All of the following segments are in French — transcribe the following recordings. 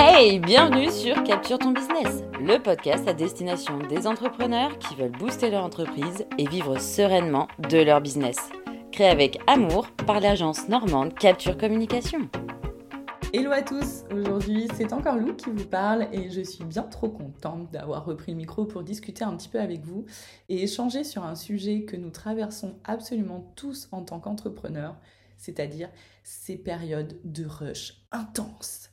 Hey, bienvenue sur Capture ton business, le podcast à destination des entrepreneurs qui veulent booster leur entreprise et vivre sereinement de leur business. Créé avec amour par l'agence normande Capture Communication. Hello à tous, aujourd'hui c'est encore Lou qui vous parle et je suis bien trop contente d'avoir repris le micro pour discuter un petit peu avec vous et échanger sur un sujet que nous traversons absolument tous en tant qu'entrepreneurs, c'est-à-dire ces périodes de rush intenses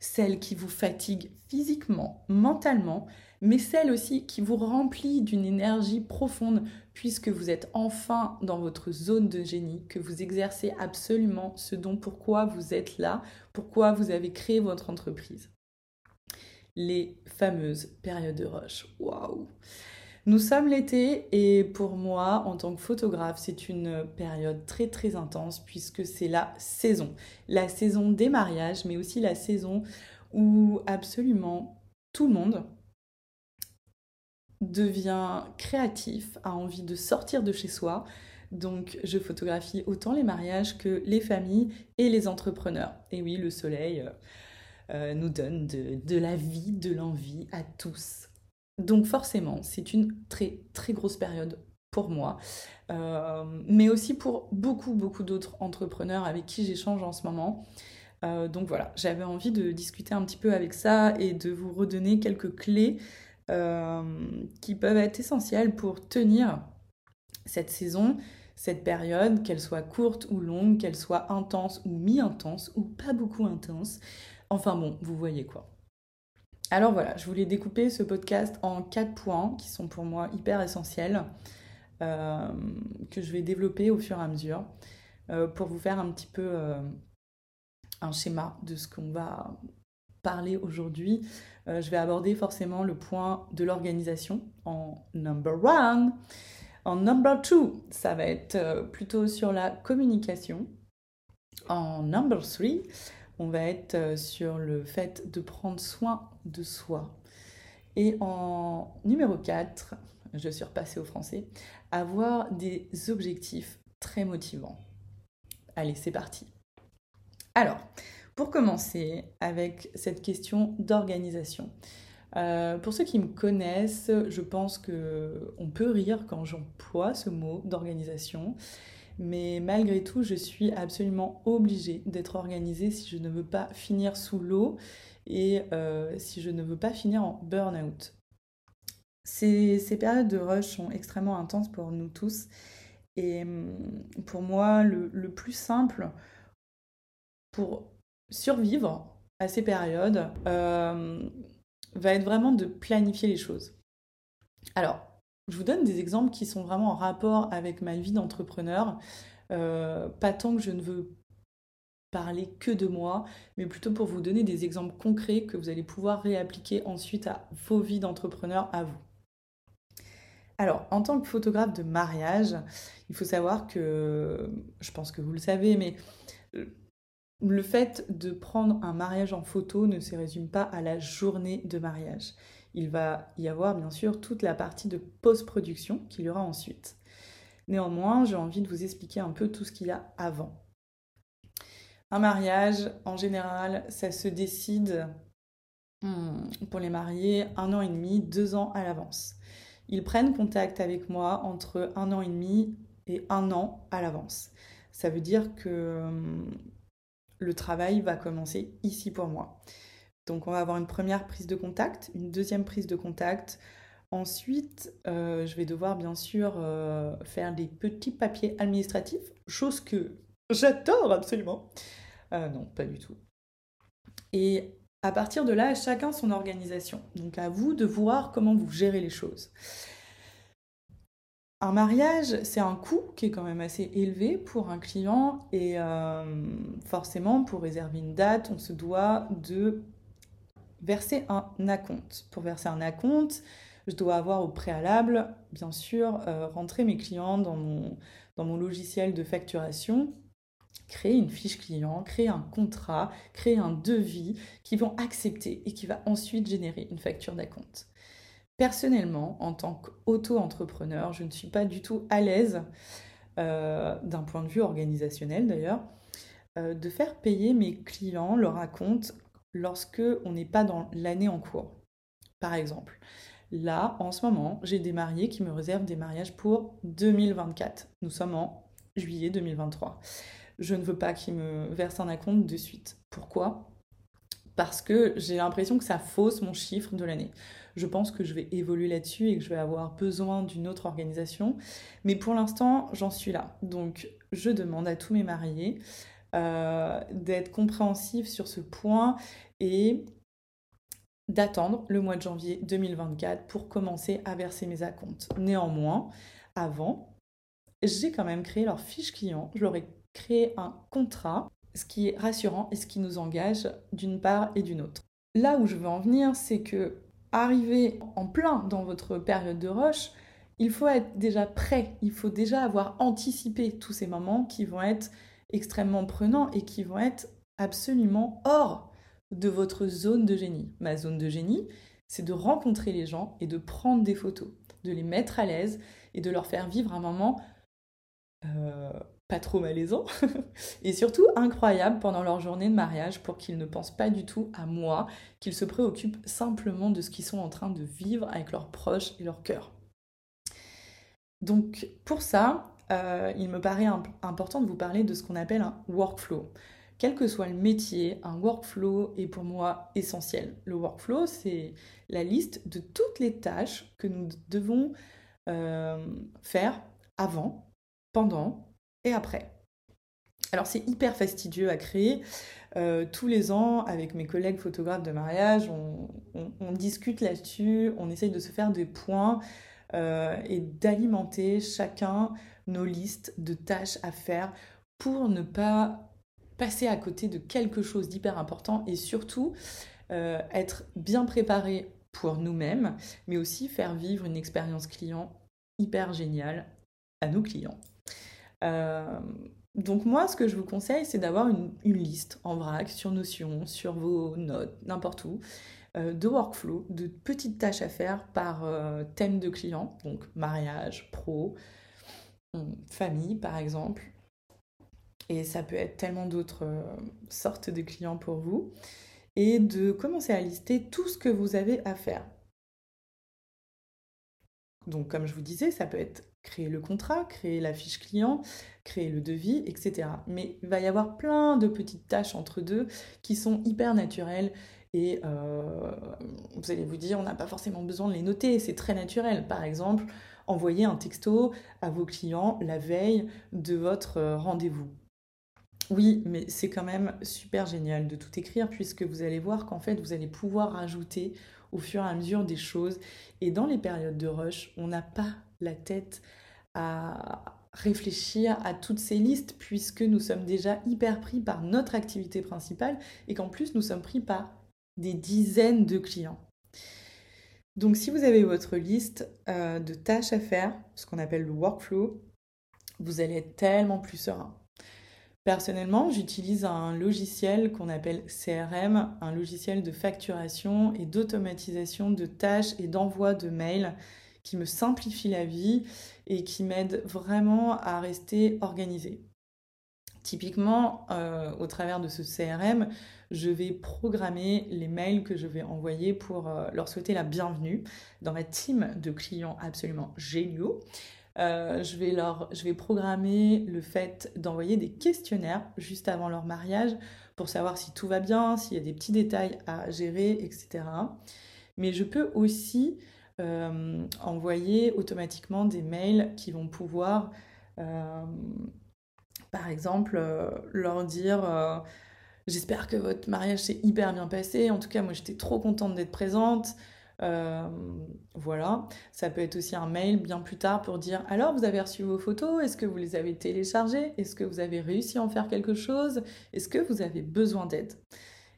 celle qui vous fatigue physiquement, mentalement, mais celle aussi qui vous remplit d'une énergie profonde puisque vous êtes enfin dans votre zone de génie, que vous exercez absolument ce dont pourquoi vous êtes là, pourquoi vous avez créé votre entreprise. Les fameuses périodes de rush. Waouh nous sommes l'été et pour moi, en tant que photographe, c'est une période très très intense puisque c'est la saison. La saison des mariages, mais aussi la saison où absolument tout le monde devient créatif, a envie de sortir de chez soi. Donc je photographie autant les mariages que les familles et les entrepreneurs. Et oui, le soleil euh, euh, nous donne de la vie, de l'envie à tous. Donc forcément, c'est une très très grosse période pour moi, euh, mais aussi pour beaucoup beaucoup d'autres entrepreneurs avec qui j'échange en ce moment. Euh, donc voilà, j'avais envie de discuter un petit peu avec ça et de vous redonner quelques clés euh, qui peuvent être essentielles pour tenir cette saison, cette période, qu'elle soit courte ou longue, qu'elle soit intense ou mi-intense ou pas beaucoup intense. Enfin bon, vous voyez quoi. Alors voilà, je voulais découper ce podcast en quatre points qui sont pour moi hyper essentiels, euh, que je vais développer au fur et à mesure, euh, pour vous faire un petit peu euh, un schéma de ce qu'on va parler aujourd'hui. je vais aborder forcément le point de l'organisation en number one. En number two, ça va être plutôt sur la communication. En number three, on va être euh, sur le fait de prendre soin de soi. Et en numéro 4, je suis repassée au français, avoir des objectifs très motivants. Allez, c'est parti. Alors, pour commencer avec cette question d'organisation. Euh, pour ceux qui me connaissent, je pense que on peut rire quand j'emploie ce mot d'organisation. Mais malgré tout, je suis absolument obligée d'être organisée si je ne veux pas finir sous l'eau et euh, si je ne veux pas finir en burn-out. Ces, périodes de rush sont extrêmement intenses pour nous tous. Et hum, pour moi, le, plus simple pour survivre à ces périodes euh, va être vraiment de planifier les choses. Alors, je vous donne des exemples qui sont vraiment en rapport avec ma vie d'entrepreneur. Euh, pas tant que je ne veux parler que de moi, mais plutôt pour vous donner des exemples concrets que vous allez pouvoir réappliquer ensuite à vos vies d'entrepreneur à vous. Alors, en tant que photographe de mariage, il faut savoir que, je pense que vous le savez, mais le fait de prendre un mariage en photo ne se résume pas à la journée de mariage il va y avoir bien sûr toute la partie de post-production qu'il y aura ensuite. Néanmoins, j'ai envie de vous expliquer un peu tout ce qu'il y a avant. Un mariage, en général, ça se décide hmm, pour les mariés un an et demi, deux ans à l'avance. Ils prennent contact avec moi entre un an et demi et un an à l'avance. Ça veut dire que hmm, le travail va commencer ici pour moi. Donc on va avoir une première prise de contact, une deuxième prise de contact. Ensuite, euh, je vais devoir bien sûr euh, faire des petits papiers administratifs, chose que j'adore absolument. Euh, non, pas du tout. Et à partir de là, chacun son organisation. Donc à vous de voir comment vous gérez les choses. Un mariage, c'est un coût qui est quand même assez élevé pour un client et forcément, pour réserver une date, on se doit de verser un acompte. Pour verser un acompte, je dois avoir au préalable, bien sûr, euh, rentrer mes clients dans mon, dans mon logiciel de facturation, créer une fiche client, créer un contrat, créer un devis qui vont accepter et qui va ensuite générer une facture d'acompte. Personnellement, en tant qu'auto-entrepreneur, je ne suis pas du tout à l'aise, euh, d'un point de vue organisationnel d'ailleurs, euh, de faire payer mes clients leur acompte lorsque on n'est pas dans l'année en cours. Par exemple, là, en ce moment, j'ai des mariés qui me réservent des mariages pour 2024. Nous sommes en juillet 2023. Je ne veux pas qu'ils me versent un acompte de suite. Pourquoi? Parce que j'ai l'impression que ça fausse mon chiffre de l'année. Je pense que je vais évoluer là-dessus et que je vais avoir besoin d'une autre organisation. Mais pour l'instant, j'en suis là. Donc, je demande à tous mes mariés euh, d'être compréhensifs sur ce point et d'attendre le mois de janvier 2024 pour commencer à verser mes acomptes. Néanmoins, avant, j'ai quand même créé leur fiche client. Je leur ai créé un contrat, ce qui est rassurant et ce qui nous engage d'une part et d'une autre. Là où je veux en venir, c'est que arriver en plein dans votre période de rush, il faut être déjà prêt, il faut déjà avoir anticipé tous ces moments qui vont être extrêmement prenants et qui vont être absolument hors de votre zone de génie. Ma zone de génie, c'est de rencontrer les gens et de prendre des photos, de les mettre à l'aise et de leur faire vivre un moment euh, pas trop malaisant et surtout incroyable pendant leur journée de mariage pour qu'ils ne pensent pas du tout à moi, qu'ils se préoccupent simplement de ce qu'ils sont en train de vivre avec leurs proches et leur cœur. Donc pour ça, euh, il me paraît important de vous parler de ce qu'on appelle un workflow. Quel que soit le métier, un workflow est pour moi essentiel. Le workflow, c'est la liste de toutes les tâches que nous devons euh, faire avant, pendant et après. Alors c'est hyper fastidieux à créer. Euh, tous les ans, avec mes collègues photographes de mariage, on, discute là-dessus, on essaye de se faire des points et d'alimenter chacun nos listes de tâches à faire pour ne pas passer à côté de quelque chose d'hyper important et surtout euh, être bien préparé pour nous-mêmes, mais aussi faire vivre une expérience client hyper géniale à nos clients. Euh, donc moi, ce que je vous conseille, c'est d'avoir une, liste en vrac sur Notion, sur vos notes, n'importe où, euh, de workflow, de petites tâches à faire par thème de client, donc mariage, pro, famille par exemple. Et ça peut être tellement d'autres sortes de clients pour vous. Et de commencer à lister tout ce que vous avez à faire. Donc comme je vous disais, ça peut être créer le contrat, créer la fiche client, créer le devis, etc. Mais il va y avoir plein de petites tâches entre deux qui sont hyper naturelles et euh, vous allez vous dire, on n'a pas forcément besoin de les noter, c'est très naturel. Par exemple, envoyer un texto à vos clients la veille de votre euh, rendez-vous. Oui, mais c'est quand même super génial de tout écrire puisque vous allez voir qu'en fait, vous allez pouvoir rajouter au fur et à mesure des choses. Et dans les périodes de rush, on n'a pas la tête à réfléchir à toutes ces listes puisque nous sommes déjà hyper pris par notre activité principale et qu'en plus nous sommes pris par des dizaines de clients. Donc si vous avez votre liste euh, de tâches à faire, ce qu'on appelle le workflow, vous allez être tellement plus serein. Personnellement, j'utilise un logiciel qu'on appelle CRM, un logiciel de facturation et d'automatisation de tâches et d'envoi de mails qui me simplifie la vie et qui m'aide vraiment à rester organisée. Typiquement, euh, au travers de ce CRM, je vais programmer les mails que je vais envoyer pour euh, leur souhaiter la bienvenue dans ma team de clients absolument géniaux. Euh, je, vais leur, je vais programmer le fait d'envoyer des questionnaires juste avant leur mariage pour savoir si tout va bien, s'il y a des petits détails à gérer, etc. Mais je peux aussi envoyer automatiquement des mails qui vont pouvoir, par exemple, euh, leur dire J'espère que votre mariage s'est hyper bien passé. En tout cas, moi, j'étais trop contente d'être présente. voilà, ça peut être aussi un mail bien plus tard pour dire alors vous avez reçu vos photos, est-ce que vous les avez téléchargées, est-ce que vous avez réussi à en faire quelque chose, est-ce que vous avez besoin d'aide?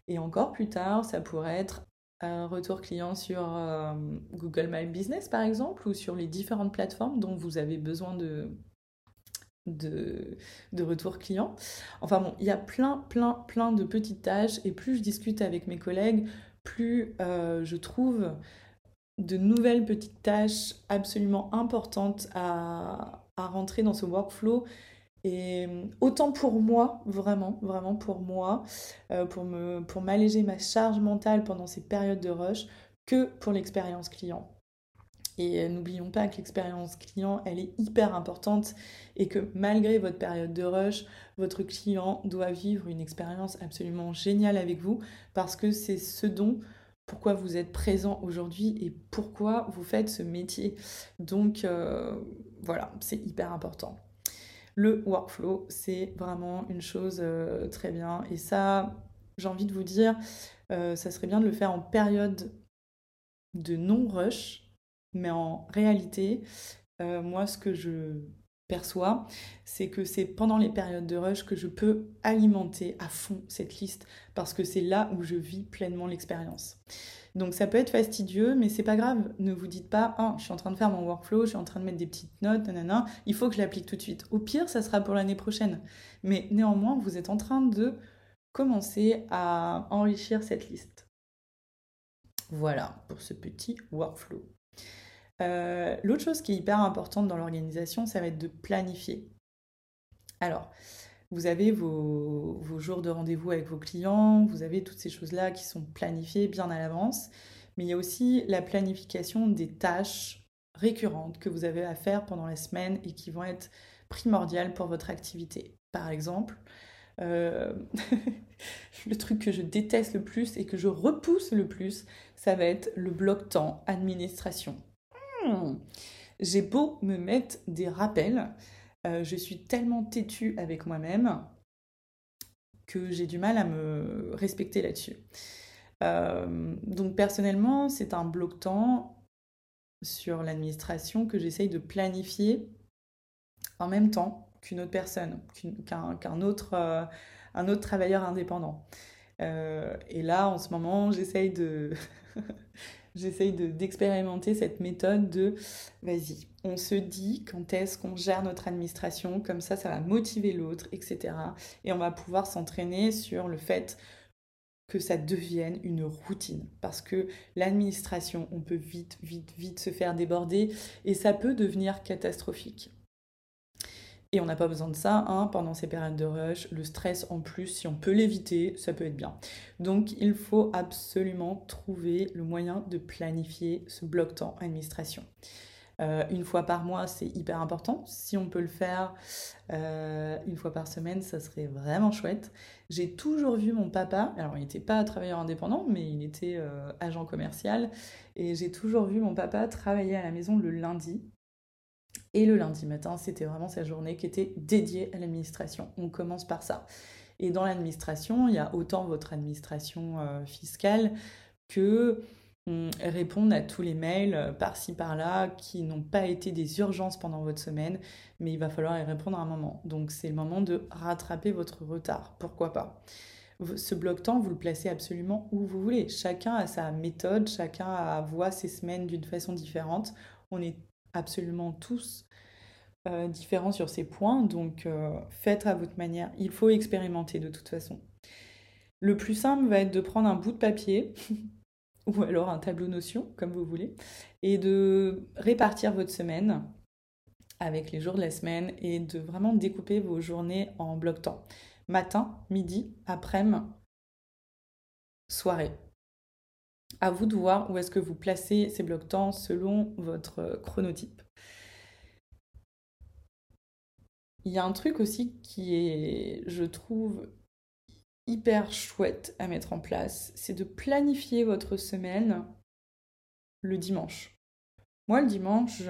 Et encore plus tard, ça pourrait être un retour client sur euh, Google My Business par exemple ou sur les différentes plateformes dont vous avez besoin de, de, retour client. Enfin bon, il y a plein, plein, plein de petites tâches et plus je discute avec mes collègues, plus euh, je trouve de nouvelles petites tâches absolument importantes à, à rentrer dans ce workflow Et autant pour moi, vraiment, vraiment pour moi, pour, me, pour m'alléger ma charge mentale pendant ces périodes de rush, que pour l'expérience client. Et n'oublions pas que l'expérience client, elle est hyper importante et que malgré votre période de rush, votre client doit vivre une expérience absolument géniale avec vous parce que c'est ce dont pourquoi vous êtes présent aujourd'hui et pourquoi vous faites ce métier. Donc euh, voilà, c'est hyper important. Le workflow, c'est vraiment une chose euh, très bien. Et ça, j'ai envie de vous dire, euh, ça serait bien de le faire en période de non-rush, mais en réalité, moi, ce que je perçois, c'est que c'est pendant les périodes de rush que je peux alimenter à fond cette liste parce que c'est là où je vis pleinement l'expérience. Donc ça peut être fastidieux, mais c'est pas grave. Ne vous dites pas, oh, je suis en train de faire mon workflow, je suis en train de mettre des petites notes, nanana, il faut que je l'applique tout de suite. Au pire, ça sera pour l'année prochaine. Mais néanmoins, vous êtes en train de commencer à enrichir cette liste. Voilà pour ce petit workflow. Euh, l'autre chose qui est hyper importante dans l'organisation, ça va être de planifier. Alors, vous avez vos, jours de rendez-vous avec vos clients, vous avez toutes ces choses-là qui sont planifiées bien à l'avance, mais il y a aussi la planification des tâches récurrentes que vous avez à faire pendant la semaine et qui vont être primordiales pour votre activité. Par exemple, euh, le truc que je déteste le plus et que je repousse le plus, ça va être le bloc-temps administration. Hmm. J'ai beau me mettre des rappels, euh, je suis tellement têtue avec moi-même que j'ai du mal à me respecter là-dessus. Euh, donc personnellement, c'est un bloc-temps sur l'administration que j'essaye de planifier en même temps qu'une autre personne, qu'un autre, euh, un autre travailleur indépendant. et là, en ce moment, j'essaye de... j'essaye d'expérimenter cette méthode de vas-y, on se dit quand est-ce qu'on gère notre administration, comme ça, ça va motiver l'autre, etc. Et on va pouvoir s'entraîner sur le fait que ça devienne une routine. Parce que l'administration, on peut vite, vite, vite se faire déborder et ça peut devenir catastrophique. Et on n'a pas besoin de ça hein, pendant ces périodes de rush. Le stress en plus, si on peut l'éviter, ça peut être bien. Donc il faut absolument trouver le moyen de planifier ce bloc-temps administration. Euh, une fois par mois, c'est hyper important. Si on peut le faire euh, une fois par semaine, ça serait vraiment chouette. J'ai toujours vu mon papa, alors il n'était pas travailleur indépendant, mais il était euh, agent commercial, et j'ai toujours vu mon papa travailler à la maison le lundi. Et le lundi matin, c'était vraiment sa journée qui était dédiée à l'administration. On commence par ça. Et dans l'administration, il y a autant votre administration euh, fiscale que répondre à tous les mails euh, par-ci par-là qui n'ont pas été des urgences pendant votre semaine, mais il va falloir y répondre à un moment. Donc c'est le moment de rattraper votre retard. Pourquoi pas? Ce bloc-temps, vous le placez absolument où vous voulez. Chacun a sa méthode, chacun voit ses semaines d'une façon différente. On est absolument tous euh, différents sur ces points, donc euh, faites à votre manière. Il faut expérimenter de toute façon. Le plus simple va être de prendre un bout de papier ou alors un tableau notion, comme vous voulez, et de répartir votre semaine avec les jours de la semaine et de vraiment découper vos journées en bloc temps. Matin, midi, après-midi, soirée. À vous de voir où est-ce que vous placez ces blocs temps selon votre chronotype. Il y a un truc aussi qui est, je trouve, hyper chouette à mettre en place, c'est de planifier votre semaine le dimanche. Moi, le dimanche,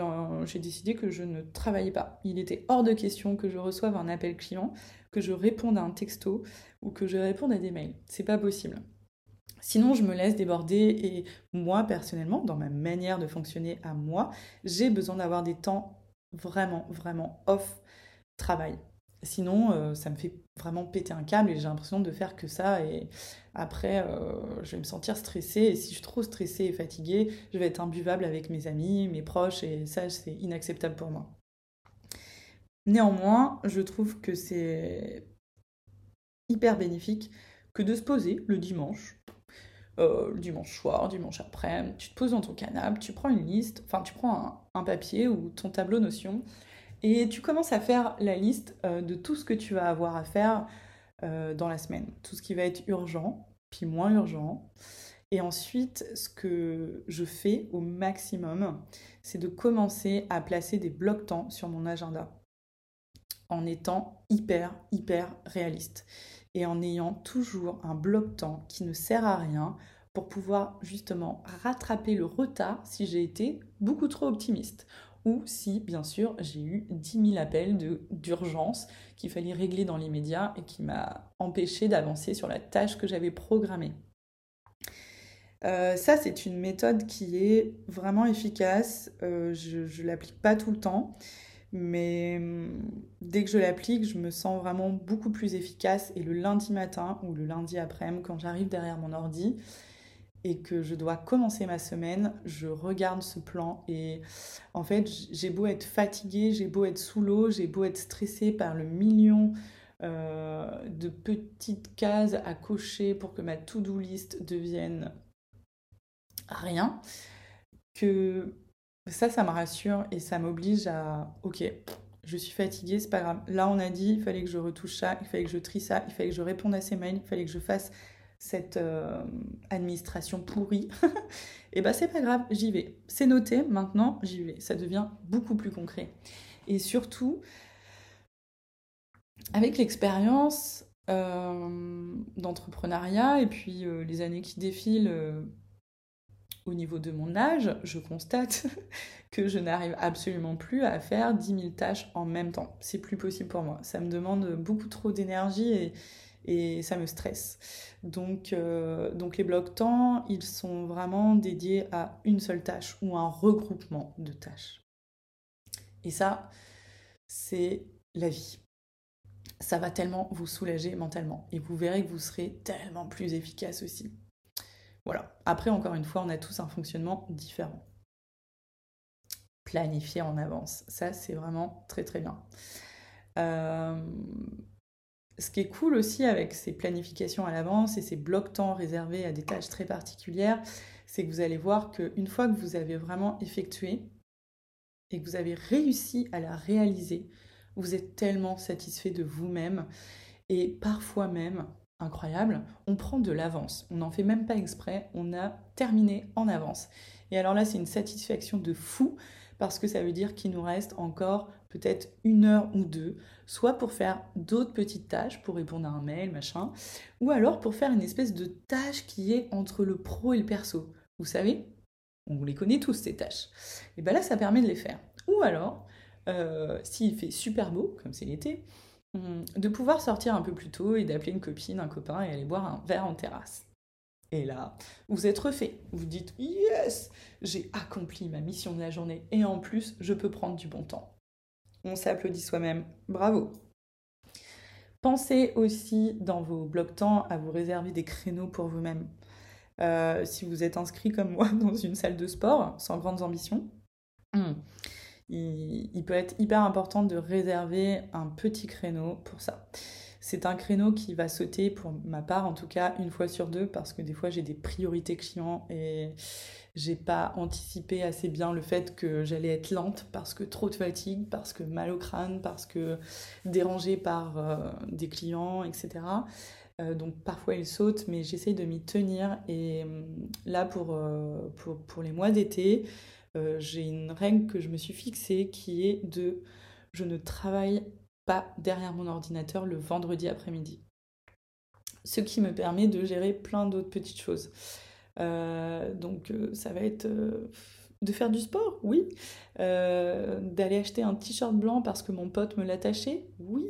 j'ai décidé que je ne travaillais pas. Il était hors de question que je reçoive un appel client, que je réponde à un texto ou que je réponde à des mails. C'est pas possible. Sinon, je me laisse déborder et moi, personnellement, dans ma manière de fonctionner à moi, j'ai besoin d'avoir des temps vraiment, vraiment off travail. Sinon, euh, ça me fait vraiment péter un câble et j'ai l'impression de faire que ça. Et après, euh, je vais me sentir stressée. Et si je suis trop stressée et fatiguée, je vais être imbuvable avec mes amis, mes proches. Et ça, c'est inacceptable pour moi. Néanmoins, je trouve que c'est hyper bénéfique que de se poser le dimanche euh, dimanche soir, dimanche après, tu te poses dans ton canapé, tu prends une liste, enfin tu prends un, papier ou ton tableau Notion Et tu commences à faire la liste de tout ce que tu vas avoir à faire dans la semaine. Tout ce qui va être urgent, puis moins urgent. Et ensuite, ce que je fais au maximum, c'est de commencer à placer des blocs temps sur mon agenda en étant hyper, hyper réaliste et en ayant toujours un bloc temps qui ne sert à rien pour pouvoir justement rattraper le retard si j'ai été beaucoup trop optimiste ou si, bien sûr, j'ai eu 10 000 appels d'urgence qu'il fallait régler dans l'immédiat et qui m'a empêché d'avancer sur la tâche que j'avais programmée. Euh, ça, c'est une méthode qui est vraiment efficace. Euh, je ne l'applique pas tout le temps, mais hum, dès que je l'applique, je me sens vraiment beaucoup plus efficace. Et le lundi matin ou le lundi après-midi, quand j'arrive derrière mon ordi, et que je dois commencer ma semaine, je regarde ce plan et en fait, j'ai beau être fatiguée, j'ai beau être sous l'eau, j'ai beau être stressée par le million euh, de petites cases à cocher pour que ma to-do list devienne rien, que ça, ça me rassure et ça m'oblige à, ok, je suis fatiguée, c'est pas grave. Là, on a dit, il fallait que je retouche ça, il fallait que je trie ça, il fallait que je réponde à ces mails, il fallait que je fasse cette euh, administration pourrie, et eh ben c'est pas grave, j'y vais. C'est noté, maintenant j'y vais. Ça devient beaucoup plus concret. Et surtout, avec l'expérience euh, d'entrepreneuriat et puis euh, les années qui défilent au niveau de mon âge, je constate que je n'arrive absolument plus à faire 10 000 tâches en même temps. C'est plus possible pour moi. Ça me demande beaucoup trop d'énergie et, ça me stresse. Donc, euh, donc les blocs temps, ils sont vraiment dédiés à une seule tâche ou un regroupement de tâches. Et ça, c'est la vie. Ça va tellement vous soulager mentalement et vous verrez que vous serez tellement plus efficace aussi. Voilà. Après, encore une fois, on a tous un fonctionnement différent. Planifier en avance, ça c'est vraiment très très bien. Euh, ce qui est cool aussi avec ces planifications à l'avance et ces blocs temps réservés à des tâches très particulières, c'est que vous allez voir qu'une fois que vous avez vraiment effectué et que vous avez réussi à la réaliser, vous êtes tellement satisfait de vous-même et parfois même, incroyable, on prend de l'avance. On n'en fait même pas exprès, on a terminé en avance. Et alors là, c'est une satisfaction de fou parce que ça veut dire qu'il nous reste encore peut-être une heure ou deux, soit pour faire d'autres petites tâches, pour répondre à un mail, machin, ou alors pour faire une espèce de tâche qui est entre le pro et le perso. Vous savez, on les connaît tous ces tâches. Et bien là, ça permet de les faire. Ou alors, euh, s'il fait super beau, comme c'est l'été, de pouvoir sortir un peu plus tôt et d'appeler une copine, un copain et aller boire un verre en terrasse. Et là, vous êtes refait. Vous dites Yes, j'ai accompli ma mission de la journée et en plus, je peux prendre du bon temps on s'applaudit soi-même. Bravo. Pensez aussi dans vos blocs temps à vous réserver des créneaux pour vous-même. Euh, si vous êtes inscrit comme moi dans une salle de sport sans grandes ambitions, il, peut être hyper important de réserver un petit créneau pour ça. C'est un créneau qui va sauter, pour ma part en tout cas, une fois sur deux, parce que des fois j'ai des priorités clients et j'ai pas anticipé assez bien le fait que j'allais être lente parce que trop de fatigue, parce que mal au crâne, parce que dérangée par euh, des clients, etc. Euh, donc parfois il saute, mais j'essaye de m'y tenir. Et hum, là, euh, pour, pour, les mois d'été, j'ai une règle que je me suis fixée qui est de je ne travaille pas derrière mon ordinateur le vendredi après-midi. Ce qui me permet de gérer plein d'autres petites choses. Euh, donc euh, ça va être euh, de faire du sport, oui. D'aller acheter un t-shirt blanc parce que mon pote me l'a taché, oui.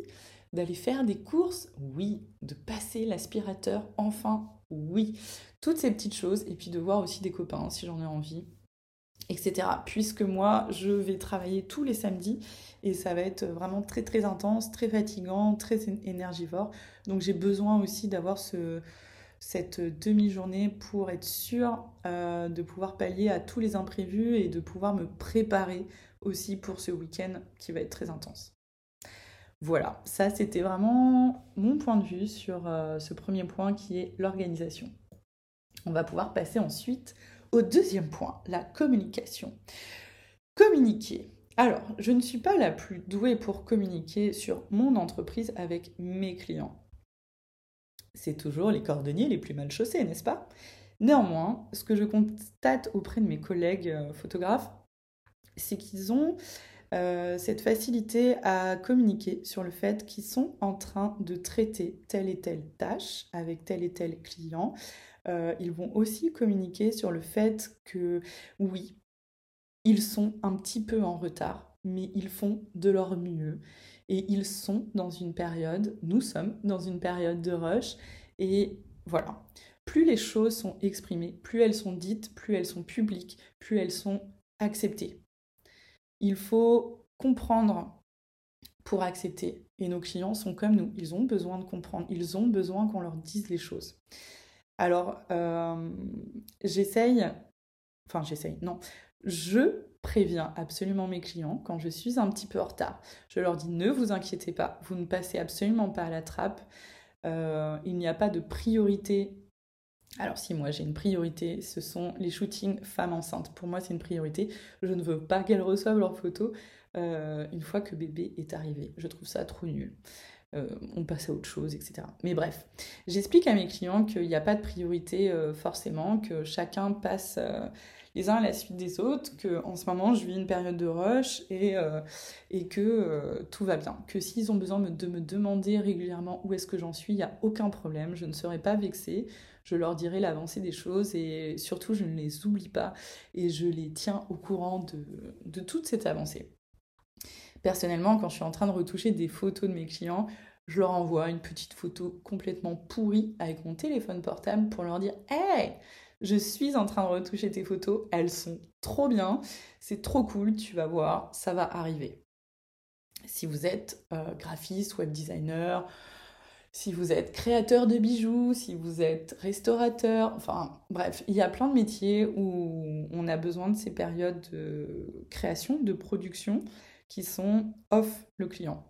D'aller faire des courses, oui. De passer l'aspirateur, enfin, oui. Toutes ces petites choses. Et puis de voir aussi des copains si j'en ai envie etc. Puisque moi, je vais travailler tous les samedis et ça va être vraiment très très intense, très fatigant, très énergivore. Donc j'ai besoin aussi d'avoir ce, cette demi-journée pour être sûr euh, de pouvoir pallier à tous les imprévus et de pouvoir me préparer aussi pour ce week-end qui va être très intense. Voilà, ça c'était vraiment mon point de vue sur euh, ce premier point qui est l'organisation. On va pouvoir passer ensuite au deuxième point, la communication. Communiquer. Alors, je ne suis pas la plus douée pour communiquer sur mon entreprise avec mes clients. C'est toujours les cordonniers les plus mal chaussés, n'est-ce pas? Néanmoins, ce que je constate auprès de mes collègues euh, photographes, c'est qu'ils ont euh, cette facilité à communiquer sur le fait qu'ils sont en train de traiter telle et telle tâche avec tel et tel client. Euh, ils vont aussi communiquer sur le fait que oui, ils sont un petit peu en retard, mais ils font de leur mieux. Et ils sont dans une période, nous sommes dans une période de rush. Et voilà, plus les choses sont exprimées, plus elles sont dites, plus elles sont publiques, plus elles sont acceptées. Il faut comprendre pour accepter. Et nos clients sont comme nous, ils ont besoin de comprendre, ils ont besoin qu'on leur dise les choses. Alors, euh, j'essaye, enfin j'essaye, non, je préviens absolument mes clients quand je suis un petit peu en retard. Je leur dis ne vous inquiétez pas, vous ne passez absolument pas à la trappe. Euh, il n'y a pas de priorité. Alors si moi j'ai une priorité, ce sont les shootings femmes enceintes. Pour moi c'est une priorité. Je ne veux pas qu'elles reçoivent leurs photos euh, une fois que bébé est arrivé. Je trouve ça trop nul. Euh, on passe à autre chose, etc. Mais bref, j'explique à mes clients qu'il n'y a pas de priorité forcément, que chacun passe les uns à la suite des autres, que en ce moment je vis une période de rush et, euh, que euh, tout va bien. Que s'ils ont besoin de me demander régulièrement où est-ce que j'en suis, il n'y a aucun problème, je ne serai pas vexée. Je leur dirai l'avancée des choses et surtout je ne les oublie pas et je les tiens au courant de, de toute cette avancée. Personnellement, quand je suis en train de retoucher des photos de mes clients, je leur envoie une petite photo complètement pourrie avec mon téléphone portable pour leur dire Hey, je suis en train de retoucher tes photos, elles sont trop bien, c'est trop cool, tu vas voir, ça va arriver. Si vous êtes euh, graphiste, web designer, si vous êtes créateur de bijoux, si vous êtes restaurateur, enfin bref, il y a plein de métiers où on a besoin de ces périodes de création, de production qui sont off le client.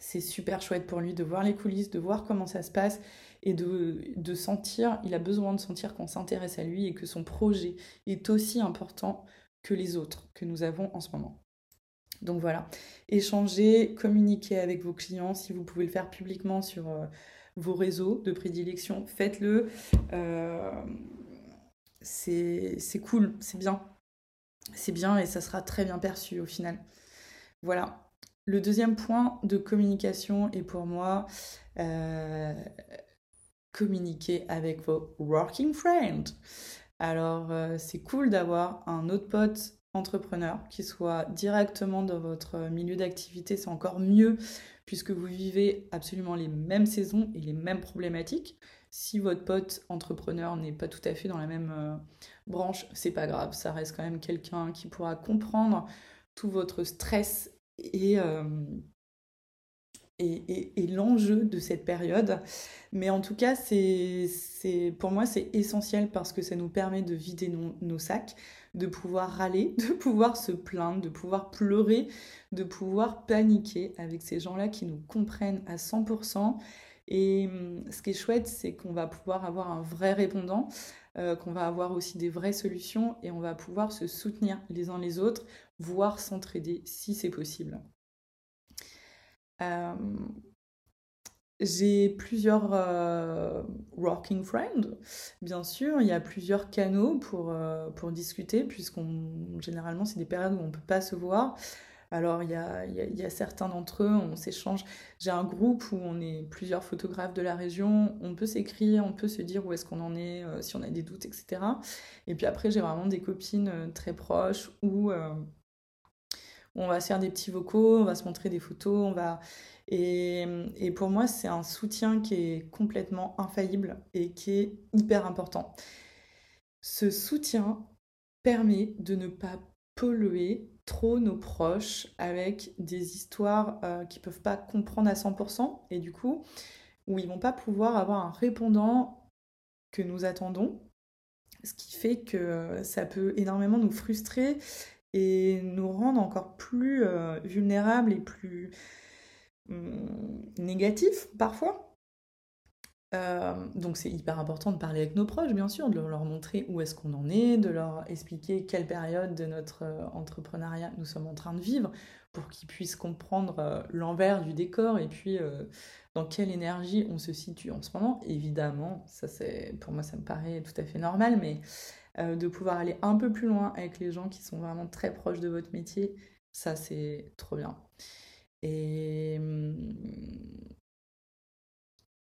C'est super chouette pour lui de voir les coulisses, de voir comment ça se passe et de, sentir, il a besoin de sentir qu'on s'intéresse à lui et que son projet est aussi important que les autres que nous avons en ce moment. Donc voilà, échanger, communiquer avec vos clients, si vous pouvez le faire publiquement sur euh, vos réseaux de prédilection, faites-le. Euh, c'est cool, c'est bien. C'est bien et ça sera très bien perçu au final. Voilà. Le deuxième point de communication est pour moi euh, communiquer avec vos working friends. Alors, euh, c'est cool d'avoir un autre pote entrepreneur qui soit directement dans votre milieu d'activité. C'est encore mieux puisque vous vivez absolument les mêmes saisons et les mêmes problématiques. Si votre pote entrepreneur n'est pas tout à fait dans la même euh, branche, c'est pas grave. Ça reste quand même quelqu'un qui pourra comprendre tout votre stress et, euh, et, l'enjeu de cette période. Mais en tout cas, c'est, pour moi, c'est essentiel parce que ça nous permet de vider nos, sacs, de pouvoir râler, de pouvoir se plaindre, de pouvoir pleurer, de pouvoir paniquer avec ces gens-là qui nous comprennent à 100%. Et hum, ce qui est chouette, c'est qu'on va pouvoir avoir un vrai répondant, euh, qu'on va avoir aussi des vraies solutions et on va pouvoir se soutenir les uns les autres, voire s'entraider si c'est possible. Euh, j'ai plusieurs euh, working friends, bien sûr. Il y a plusieurs canaux pour, euh, pour discuter, puisqu'on généralement c'est des périodes où on ne peut pas se voir. Alors il y a, y a certains d'entre eux, on s'échange. J'ai un groupe où on est plusieurs photographes de la région, on peut s'écrire, on peut se dire où est-ce qu'on en est, si on a des doutes, etc. Et puis après j'ai vraiment des copines très proches où on va se faire des petits vocaux, on va se montrer des photos, on va... Et, pour moi, c'est un soutien qui est complètement infaillible et qui est hyper important. Ce soutien permet de ne pas polluer trop nos proches avec des histoires euh, qu'ils ne peuvent pas comprendre à 100% et du coup, où ils vont pas pouvoir avoir un répondant que nous attendons, ce qui fait que ça peut énormément nous frustrer et nous rendre encore plus euh, vulnérables et plus hum, négatifs parfois. Euh, donc c'est hyper important de parler avec nos proches, bien sûr, de leur montrer où est-ce qu'on en est, de leur expliquer quelle période de notre euh, entrepreneuriat nous sommes en train de vivre, pour qu'ils puissent comprendre l'envers du décor et puis dans quelle énergie on se situe en ce moment. Évidemment, ça c'est pour moi ça me paraît tout à fait normal, mais de pouvoir aller un peu plus loin avec les gens qui sont vraiment très proches de votre métier, ça c'est trop bien. Et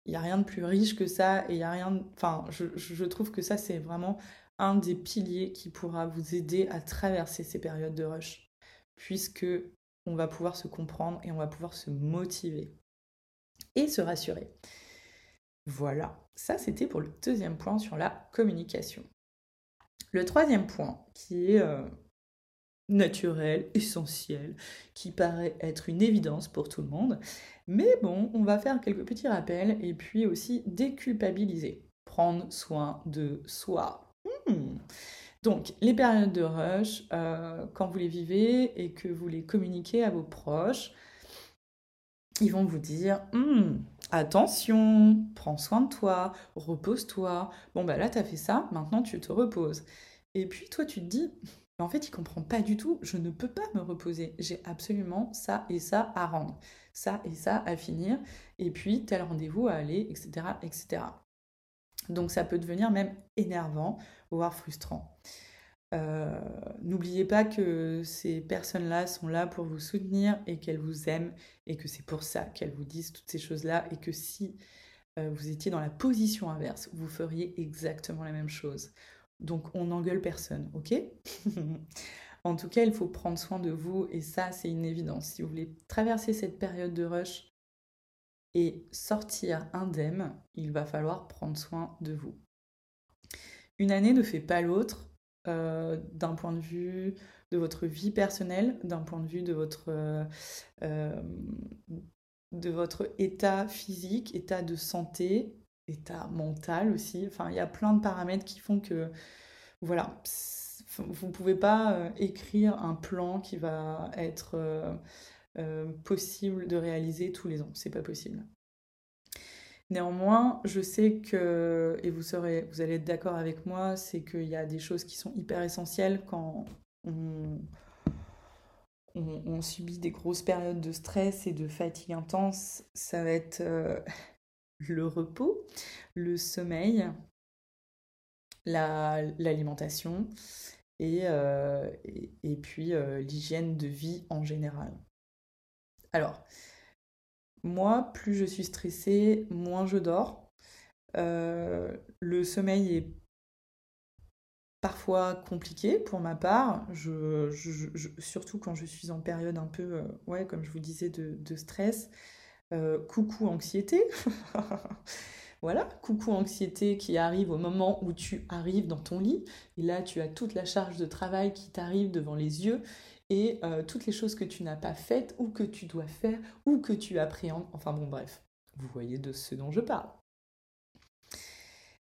il n'y a rien de plus riche que ça et il y a rien enfin je, je, trouve que ça c'est vraiment un des piliers qui pourra vous aider à traverser ces périodes de rush puisque on va pouvoir se comprendre et on va pouvoir se motiver et se rassurer. Voilà, ça c'était pour le deuxième point sur la communication. Le troisième point qui est euh, naturel, essentiel, qui paraît être une évidence pour tout le monde. Mais bon, on va faire quelques petits rappels et puis aussi déculpabiliser, prendre soin de soi. Hmm. Donc, les périodes de rush, euh, quand vous les vivez et que vous les communiquez à vos proches, ils vont vous dire hmm, attention, prends soin de toi, repose-toi. Bon, bah là, tu as fait ça, maintenant tu te reposes. Et puis, toi, tu te dis en fait, il comprend pas du tout. Je ne peux pas me reposer. J'ai absolument ça et ça à rendre, ça et ça à finir, et puis tel rendez-vous à aller, etc., etc. Donc ça peut devenir même énervant, voire frustrant. Euh, n'oubliez pas que ces personnes-là sont là pour vous soutenir et qu'elles vous aiment et que c'est pour ça qu'elles vous disent toutes ces choses-là et que si euh, vous étiez dans la position inverse, vous feriez exactement la même chose. Donc on n'engueule personne, ok? En tout cas, il faut prendre soin de vous et ça, c'est une évidence. Si vous voulez traverser cette période de rush et sortir indemne, il va falloir prendre soin de vous. Une année ne fait pas l'autre euh, d'un point de vue de votre vie personnelle, d'un point de vue de votre, euh, euh, de votre état physique, état de santé, état mental aussi. Enfin, il y a plein de paramètres qui font que, voilà, vous ne pouvez pas écrire un plan qui va être possible de réaliser tous les ans. C'est pas possible. Néanmoins, je sais que, et vous, serez, vous allez être d'accord avec moi, c'est qu'il y a des choses qui sont hyper essentielles quand on, subit des grosses périodes de stress et de fatigue intense. Ça va être le repos, le sommeil, l'alimentation euh, et, et, puis euh, l'hygiène de vie en général. Alors, moi, plus je suis stressée, moins je dors. Euh, le sommeil est parfois compliqué pour ma part, surtout quand je suis en période un peu, ouais, comme je vous disais, de stress. Euh, coucou anxiété. voilà, coucou anxiété qui arrive au moment où tu arrives dans ton lit. Et là, tu as toute la charge de travail qui t'arrive devant les yeux et euh, toutes les choses que tu n'as pas faites ou que tu dois faire ou que tu appréhendes. Enfin bon, bref, vous voyez de ce dont je parle.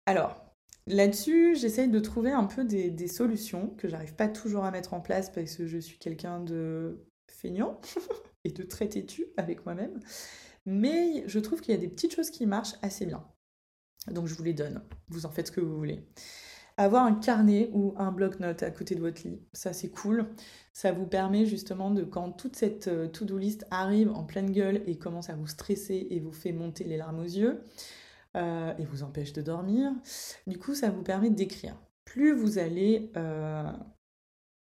Alors, là-dessus, j'essaye de trouver un peu des, des solutions que j'arrive pas toujours à mettre en place parce que je suis quelqu'un de feignant et de très têtu avec moi-même. Mais je trouve qu'il y a des petites choses qui marchent assez bien. Donc je vous les donne. Vous en faites ce que vous voulez. Avoir un carnet ou un bloc-notes à côté de votre lit, ça c'est cool. Ça vous permet justement de, quand toute cette euh, to-do list arrive en pleine gueule et commence à vous stresser et vous fait monter les larmes aux yeux, euh, et vous empêche de dormir, du coup ça vous permet d'écrire. Plus vous allez euh,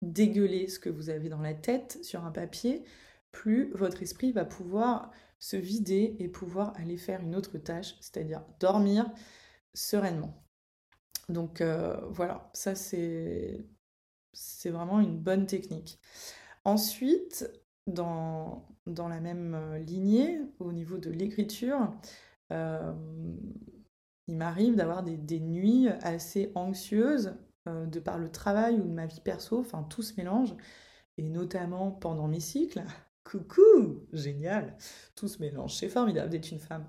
dégueuler ce que vous avez dans la tête sur un papier, plus votre esprit va pouvoir se vider et pouvoir aller faire une autre tâche, c'est-à-dire dormir sereinement. Donc euh, voilà, ça c'est vraiment une bonne technique. Ensuite, dans, la même euh, lignée, au niveau de l'écriture, euh, il m'arrive d'avoir des, des, nuits assez anxieuses de par le travail ou de ma vie perso, enfin tout se mélange, et notamment pendant mes cycles. Coucou, génial, tout se mélange, c'est formidable d'être une femme.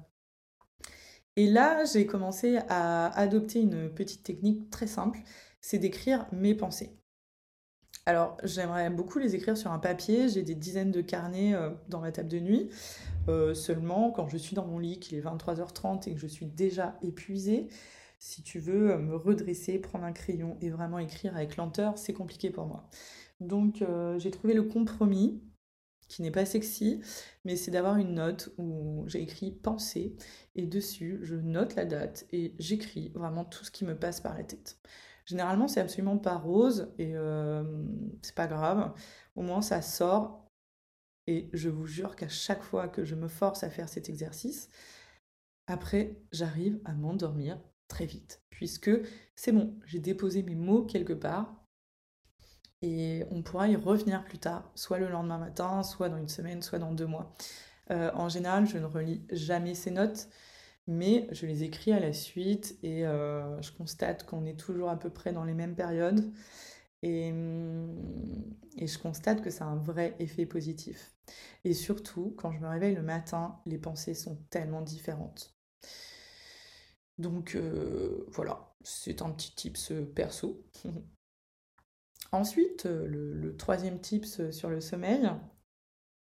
Et là, j'ai commencé à adopter une petite technique très simple, c'est d'écrire mes pensées. Alors, j'aimerais beaucoup les écrire sur un papier. J'ai des dizaines de carnets euh, dans ma table de nuit. Euh, seulement, quand je suis dans mon lit, qu'il est 23h30 et que je suis déjà épuisée, si tu veux euh, me redresser, prendre un crayon et vraiment écrire avec lenteur, c'est compliqué pour moi. Donc, j'ai trouvé le compromis qui n'est pas sexy, mais c'est d'avoir une note où j'ai écrit pensée et dessus je note la date et j'écris vraiment tout ce qui me passe par la tête. Généralement, c'est absolument pas rose et euh, c'est pas grave. Au moins, ça sort. Et je vous jure qu'à chaque fois que je me force à faire cet exercice, après, j'arrive à m'endormir très vite. Puisque c'est bon, j'ai déposé mes mots quelque part. Et on pourra y revenir plus tard, soit le lendemain matin, soit dans une semaine, soit dans deux mois. Euh, en général, je ne relis jamais ces notes mais je les écris à la suite et euh, je constate qu'on est toujours à peu près dans les mêmes périodes et, hum, et, je constate que ça a un vrai effet positif. Et surtout, quand je me réveille le matin, les pensées sont tellement différentes. Donc euh, voilà, c'est un petit tips perso. Ensuite, le, le, troisième tips sur le sommeil.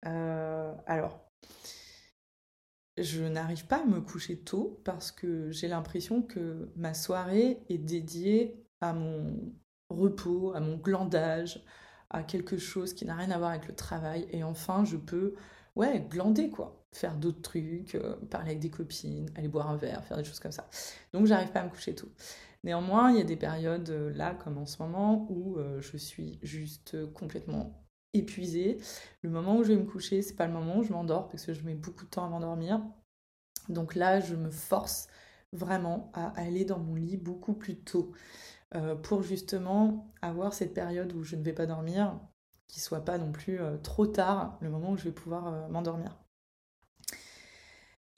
Euh, alors, je n'arrive pas à me coucher tôt parce que j'ai l'impression que ma soirée est dédiée à mon repos, à mon glandage, à quelque chose qui n'a rien à voir avec le travail. Et enfin, je peux, ouais, glander quoi. Faire d'autres trucs, euh, parler avec des copines, aller boire un verre, faire des choses comme ça. Donc, j'arrive pas à me coucher tôt. Néanmoins, il y a des périodes euh, là, comme en ce moment, où euh, je suis juste complètement épuisée. Le moment où je vais me coucher, c'est pas le moment où je m'endors parce que je mets beaucoup de temps à m'endormir. Donc là, je me force vraiment à aller dans mon lit beaucoup plus tôt euh, pour justement avoir cette période où je ne vais pas dormir, qui soit pas non plus trop tard, le moment où je vais pouvoir m'endormir.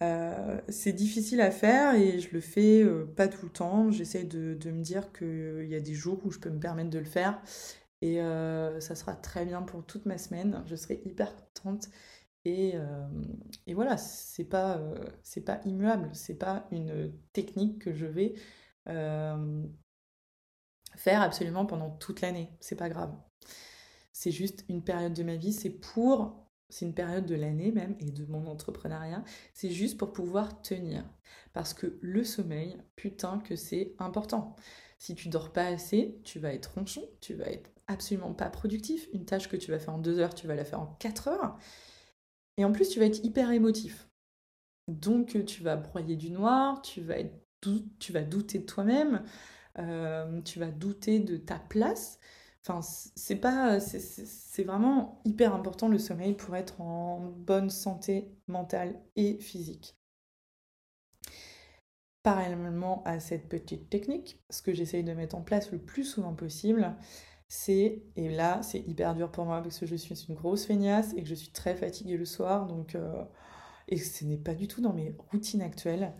C'est difficile à faire et je le fais pas tout le temps. J'essaie de, me dire qu'il y a des jours où je peux me permettre de le faire et euh, ça sera très bien pour toute ma semaine. Je serai hyper contente. Et, euh, et voilà, c'est pas, euh, c'est pas immuable, c'est pas une technique que je vais faire absolument pendant toute l'année. C'est pas grave. C'est juste une période de ma vie, c'est pour, c'est une période de l'année même et de mon entrepreneuriat. C'est juste pour pouvoir tenir. Parce que le sommeil, putain que c'est important. Si tu dors pas assez, tu vas être ronchon, tu vas être absolument pas productif. Une tâche que tu vas faire en deux heures, tu vas la faire en quatre heures. Et en plus, tu vas être hyper émotif. Donc, tu vas broyer du noir, tu vas, être tu vas douter de toi-même, euh, tu vas douter de ta place. Enfin, c'est pas, c'est vraiment hyper important le sommeil pour être en bonne santé mentale et physique. Parallèlement à cette petite technique, ce que j'essaye de mettre en place le plus souvent possible, c'est, et là c'est hyper dur pour moi parce que je suis une grosse feignasse et que je suis très fatiguée le soir, donc, euh, et ce n'est pas du tout dans mes routines actuelles,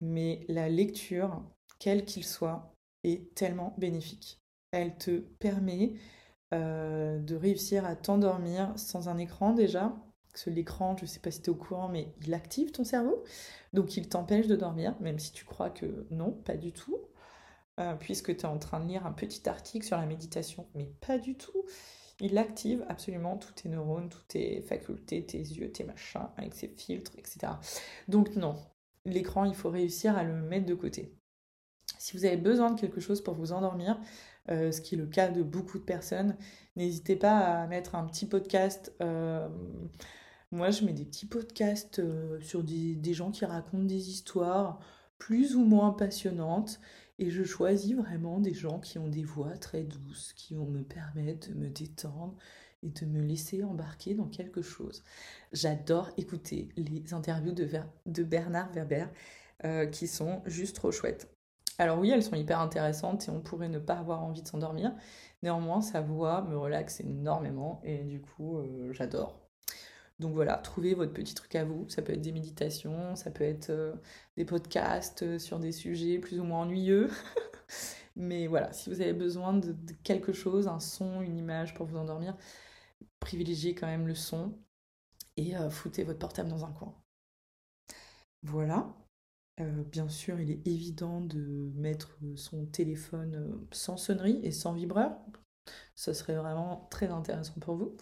mais la lecture, quel qu'il soit, est tellement bénéfique. Elle te permet euh, de réussir à t'endormir sans un écran déjà, parce que l'écran, je ne sais pas si tu es au courant, mais il active ton cerveau, donc il t'empêche de dormir, même si tu crois que non, pas du tout. Euh, puisque tu es en train de lire un petit article sur la méditation, mais pas du tout. Il active absolument tous tes neurones, toutes tes facultés, tes yeux, tes machins, avec ses filtres, etc. Donc non, l'écran, il faut réussir à le mettre de côté. Si vous avez besoin de quelque chose pour vous endormir, ce qui est le cas de beaucoup de personnes, n'hésitez pas à mettre un petit podcast. Euh, moi, je mets des petits podcasts sur des, gens qui racontent des histoires plus ou moins passionnantes et je choisis vraiment des gens qui ont des voix très douces, qui vont me permettre de me détendre et de me laisser embarquer dans quelque chose. J'adore écouter les interviews de, Bernard Werber euh, qui sont juste trop chouettes. Alors oui, elles sont hyper intéressantes et on pourrait ne pas avoir envie de s'endormir. Néanmoins, sa voix me relaxe énormément et du coup, euh, j'adore. Donc voilà, trouvez votre petit truc à vous. Ça peut être des méditations, ça peut être euh, des podcasts euh, sur des sujets plus ou moins ennuyeux. Mais voilà, si vous avez besoin de, quelque chose, un son, une image pour vous endormir, privilégiez quand même le son et foutez votre portable dans un coin. Voilà. Bien sûr, il est évident de mettre son téléphone sans sonnerie et sans vibreur. Ce serait vraiment très intéressant pour vous.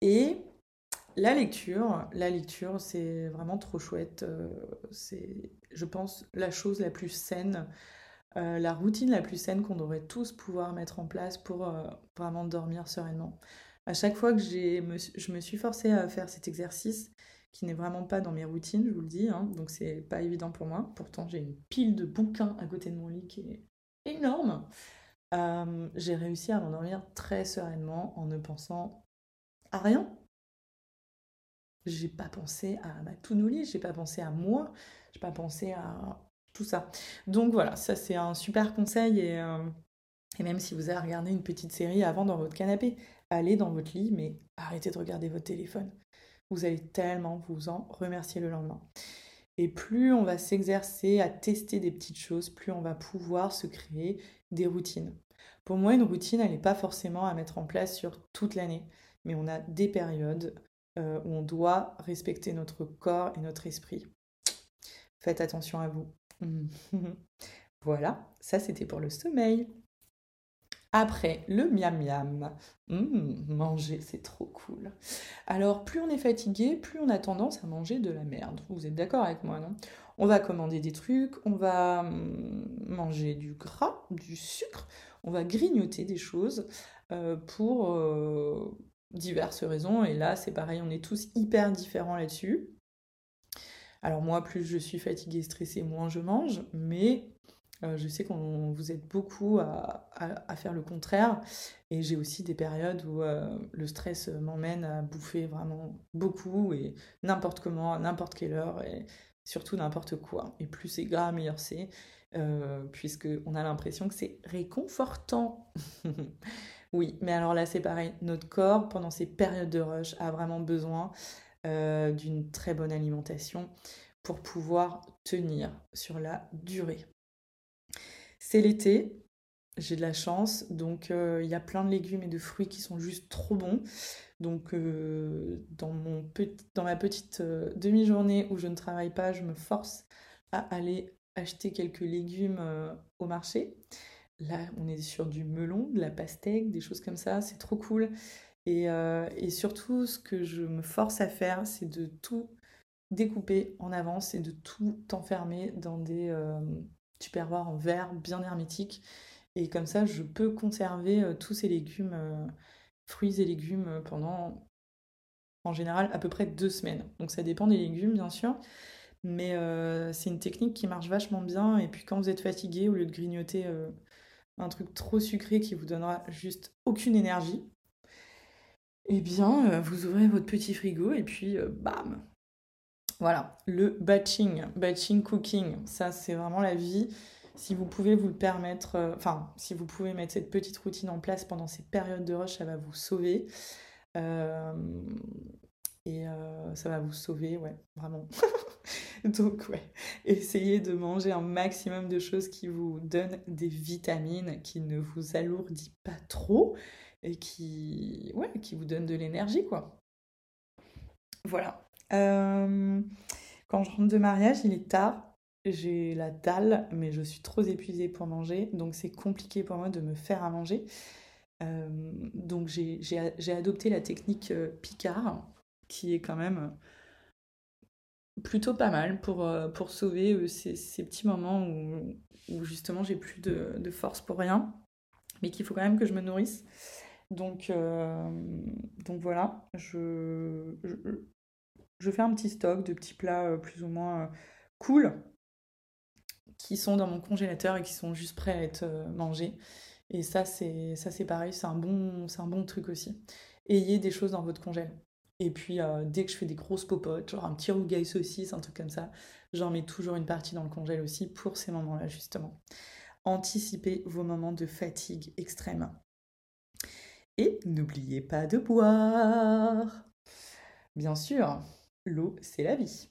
Et la lecture, la lecture, c'est vraiment trop chouette. Euh, c'est, je pense, la chose la plus saine, euh, la routine la plus saine qu'on devrait tous pouvoir mettre en place pour euh, vraiment dormir sereinement. À chaque fois que je me suis forcée à faire cet exercice, qui n'est vraiment pas dans mes routines, je vous le dis, hein, donc c'est pas évident pour moi. Pourtant, j'ai une pile de bouquins à côté de mon lit qui est énorme. j'ai réussi à m'endormir très sereinement en ne pensant à rien, j'ai pas pensé à ma to-do list, j'ai pas pensé à moi, j'ai pas pensé à tout ça. Donc voilà, ça c'est un super conseil et, et, même si vous avez regardé une petite série avant dans votre canapé, allez dans votre lit, mais arrêtez de regarder votre téléphone. Vous allez tellement vous en remercier le lendemain. Et plus on va s'exercer à tester des petites choses, plus on va pouvoir se créer des routines. Pour moi, une routine, elle n'est pas forcément à mettre en place sur toute l'année, mais on a des périodes euh, où on doit respecter notre corps et notre esprit. Faites attention à vous. voilà, ça c'était pour le sommeil. Après, le miam miam. Mmh, manger, c'est trop cool. Alors, plus on est fatigué, plus on a tendance à manger de la merde. Vous êtes d'accord avec moi, non? On va commander des trucs, on va mmh, manger du gras, du sucre, on va grignoter des choses euh, pour, euh, diverses raisons. Et là, c'est pareil, on est tous hyper différents là-dessus. Alors moi, plus je suis fatiguée, stressée, moins je mange. Mais euh, je sais qu'on vous aide beaucoup à, faire le contraire. Et j'ai aussi des périodes où euh, le stress m'emmène à bouffer vraiment beaucoup et n'importe comment, à n'importe quelle heure et surtout n'importe quoi. Et plus c'est gras, meilleur c'est. Euh, puisqu'on a l'impression que c'est réconfortant. Oui, mais alors là, c'est pareil. Notre corps, pendant ces périodes de rush, a vraiment besoin d'une très bonne alimentation pour pouvoir tenir sur la durée. C'est l'été, j'ai de la chance, donc euh, il y a plein de légumes et de fruits qui sont juste trop bons. Donc euh, dans, mon dans ma petite demi-journée où je ne travaille pas, je me force à aller acheter quelques légumes au marché. Là, on est sur du melon, de la pastèque, des choses comme ça, c'est trop cool. Euh, et, surtout, ce que je me force à faire, c'est de tout découper en avance et de tout enfermer dans des euh, tupperwares en verre bien hermétiques. Et comme ça, je peux conserver euh, tous ces légumes, fruits et légumes, pendant, en général, à peu près deux semaines. Donc ça dépend des légumes, bien sûr. Mais c'est une technique qui marche vachement bien. Et puis quand vous êtes fatigué, au lieu de grignoter un truc trop sucré qui vous donnera juste aucune énergie, eh bien, euh, vous ouvrez votre petit frigo et puis euh, bam Voilà, le batching, batching cooking, ça c'est vraiment la vie. Si vous pouvez vous le permettre, euh, enfin, si vous pouvez mettre cette petite routine en place pendant ces périodes de rush, ça va vous sauver. et ça va vous sauver, ouais, vraiment. Donc ouais, essayez de manger un maximum de choses qui vous donnent des vitamines, qui ne vous alourdit pas trop et qui, ouais, qui vous donnent de l'énergie quoi. Voilà. Euh, quand je rentre de mariage, il est tard. J'ai la dalle, mais je suis trop épuisée pour manger, donc c'est compliqué pour moi de me faire à manger. Euh, donc j'ai adopté la technique euh, Picard, qui est quand même plutôt pas mal pour, sauver ces, petits moments où, justement j'ai plus de, force pour rien, mais qu'il faut quand même que je me nourrisse. Donc, voilà, je, je, fais un petit stock de petits plats plus ou moins cool qui sont dans mon congélateur et qui sont juste prêts à être mangés. Et ça, c'est ça c'est pareil, c'est un, bon, un bon truc aussi. Ayez des choses dans votre congèle. Et puis, euh, dès que je fais des grosses popotes, genre un petit rougail saucisse, un truc comme ça, j'en mets toujours une partie dans le congèle aussi pour ces moments-là, justement. Anticipez vos moments de fatigue extrême. Et n'oubliez pas de boire. Bien sûr, l'eau, c'est la vie.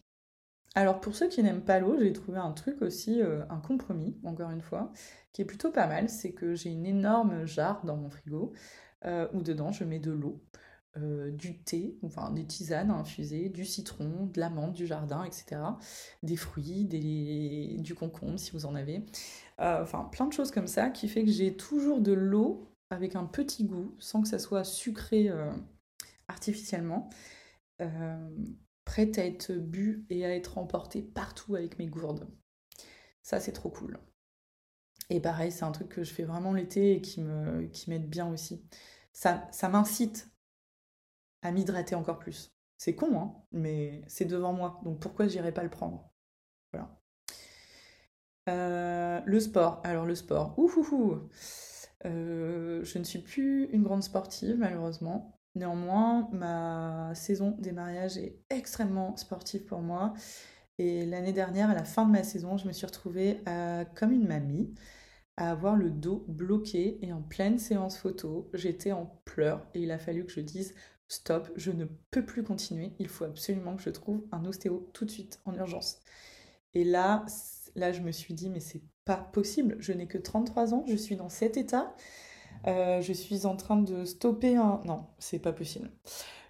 Alors pour ceux qui n'aiment pas l'eau, j'ai trouvé un truc aussi, euh, un compromis, encore une fois, qui est plutôt pas mal. C'est que j'ai une énorme jarre dans mon frigo euh, où dedans je mets de l'eau. Euh, du thé, enfin des tisanes infusées, du citron, de l'amande du jardin, etc. Des fruits, du concombre si vous en avez. Enfin plein de choses comme ça qui fait que j'ai toujours de l'eau avec un petit goût, sans que ça soit sucré artificiellement, prête à être bu et à être emportée partout avec mes gourdes. Ça, c'est trop cool. Et pareil, c'est un truc que je fais vraiment l'été et qui me qui m'aide bien aussi. Ça, ça m'incite à m'hydrater encore plus. C'est con, hein, mais c'est devant moi, donc pourquoi j'irais pas le prendre? Voilà. Euh, le sport. Alors le sport. Ouh, euh, je ne suis plus une grande sportive malheureusement. Néanmoins, ma saison des mariages est extrêmement sportive pour moi. Et l'année dernière, à la fin de ma saison, je me suis retrouvée comme une mamie à avoir le dos bloqué et en pleine séance photo. J'étais en pleurs et il a fallu que je dise stop, je ne peux plus continuer. Il faut absolument que je trouve un ostéo tout de suite en urgence. Et là, là, je me suis dit, mais c'est pas possible. Je n'ai que 33 ans, je suis dans cet état. Euh, je suis en train de stopper un. Non, c'est pas possible.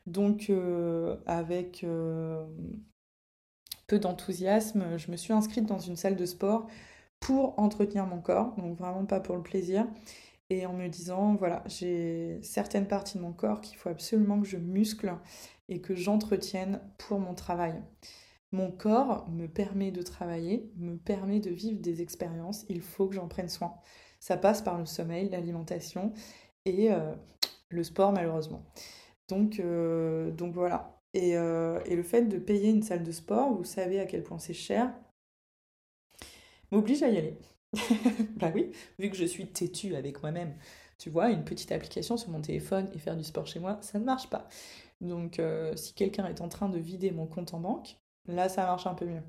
Donc, euh, avec euh, peu d'enthousiasme, je me suis inscrite dans une salle de sport pour entretenir mon corps, donc vraiment pas pour le plaisir. Et en me disant, voilà, j'ai certaines parties de mon corps qu'il faut absolument que je muscle et que j'entretienne pour mon travail. Mon corps me permet de travailler, me permet de vivre des expériences, il faut que j'en prenne soin. Ça passe par le sommeil, l'alimentation et euh, le sport malheureusement. Donc, euh, donc voilà. Et, euh, et, le fait de payer une salle de sport, vous savez à quel point c'est cher, m'oblige à y aller. bah oui, vu que je suis têtue avec moi-même. Tu vois, une petite application sur mon téléphone et faire du sport chez moi, ça ne marche pas. Donc si quelqu'un est en train de vider mon compte en banque, Là, ça marche un peu mieux.